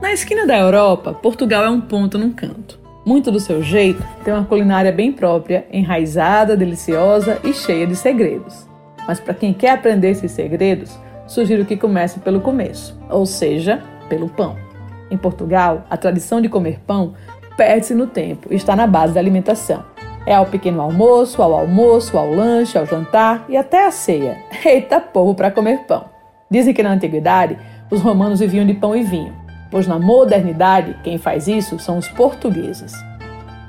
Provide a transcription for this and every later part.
Na esquina da Europa, Portugal é um ponto num canto. Muito do seu jeito, tem uma culinária bem própria, enraizada, deliciosa e cheia de segredos. Mas para quem quer aprender esses segredos, sugiro que comece pelo começo, ou seja, pelo pão. Em Portugal, a tradição de comer pão perde-se no tempo e está na base da alimentação. É ao pequeno almoço, ao almoço, ao lanche, ao jantar e até à ceia. Eita povo para comer pão! Dizem que na antiguidade os romanos viviam de pão e vinho pois na modernidade quem faz isso são os portugueses.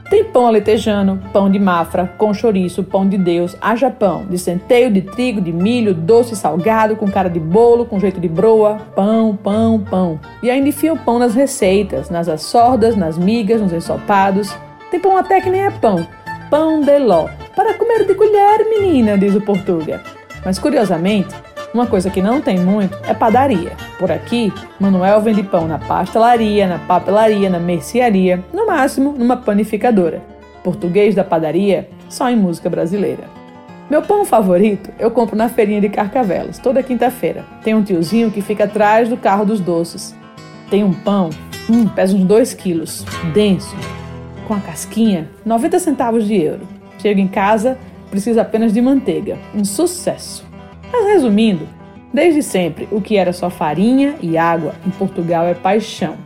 Tem pão aletejano, pão de mafra, com chouriço, pão de Deus, haja pão, de centeio, de trigo, de milho, doce salgado, com cara de bolo, com jeito de broa, pão, pão, pão. E ainda enfia o pão nas receitas, nas assordas, nas migas, nos ensopados. Tem pão até que nem é pão, pão de ló. Para comer de colher, menina, diz o Portuga. Mas curiosamente, uma coisa que não tem muito é padaria. Por aqui, Manuel vende pão na pastelaria, na papelaria, na mercearia, no máximo numa panificadora. Português da padaria, só em música brasileira. Meu pão favorito eu compro na feirinha de Carcavelos, toda quinta-feira. Tem um tiozinho que fica atrás do carro dos doces. Tem um pão, hum, pesa uns 2 quilos, denso, com a casquinha, 90 centavos de euro. Chego em casa, precisa apenas de manteiga. Um sucesso! Mas resumindo, desde sempre o que era só farinha e água em Portugal é paixão.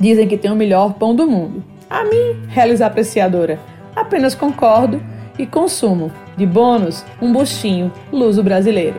Dizem que tem o melhor pão do mundo. A mim, realiza apreciadora, apenas concordo e consumo. De bônus, um buchinho luso brasileiro.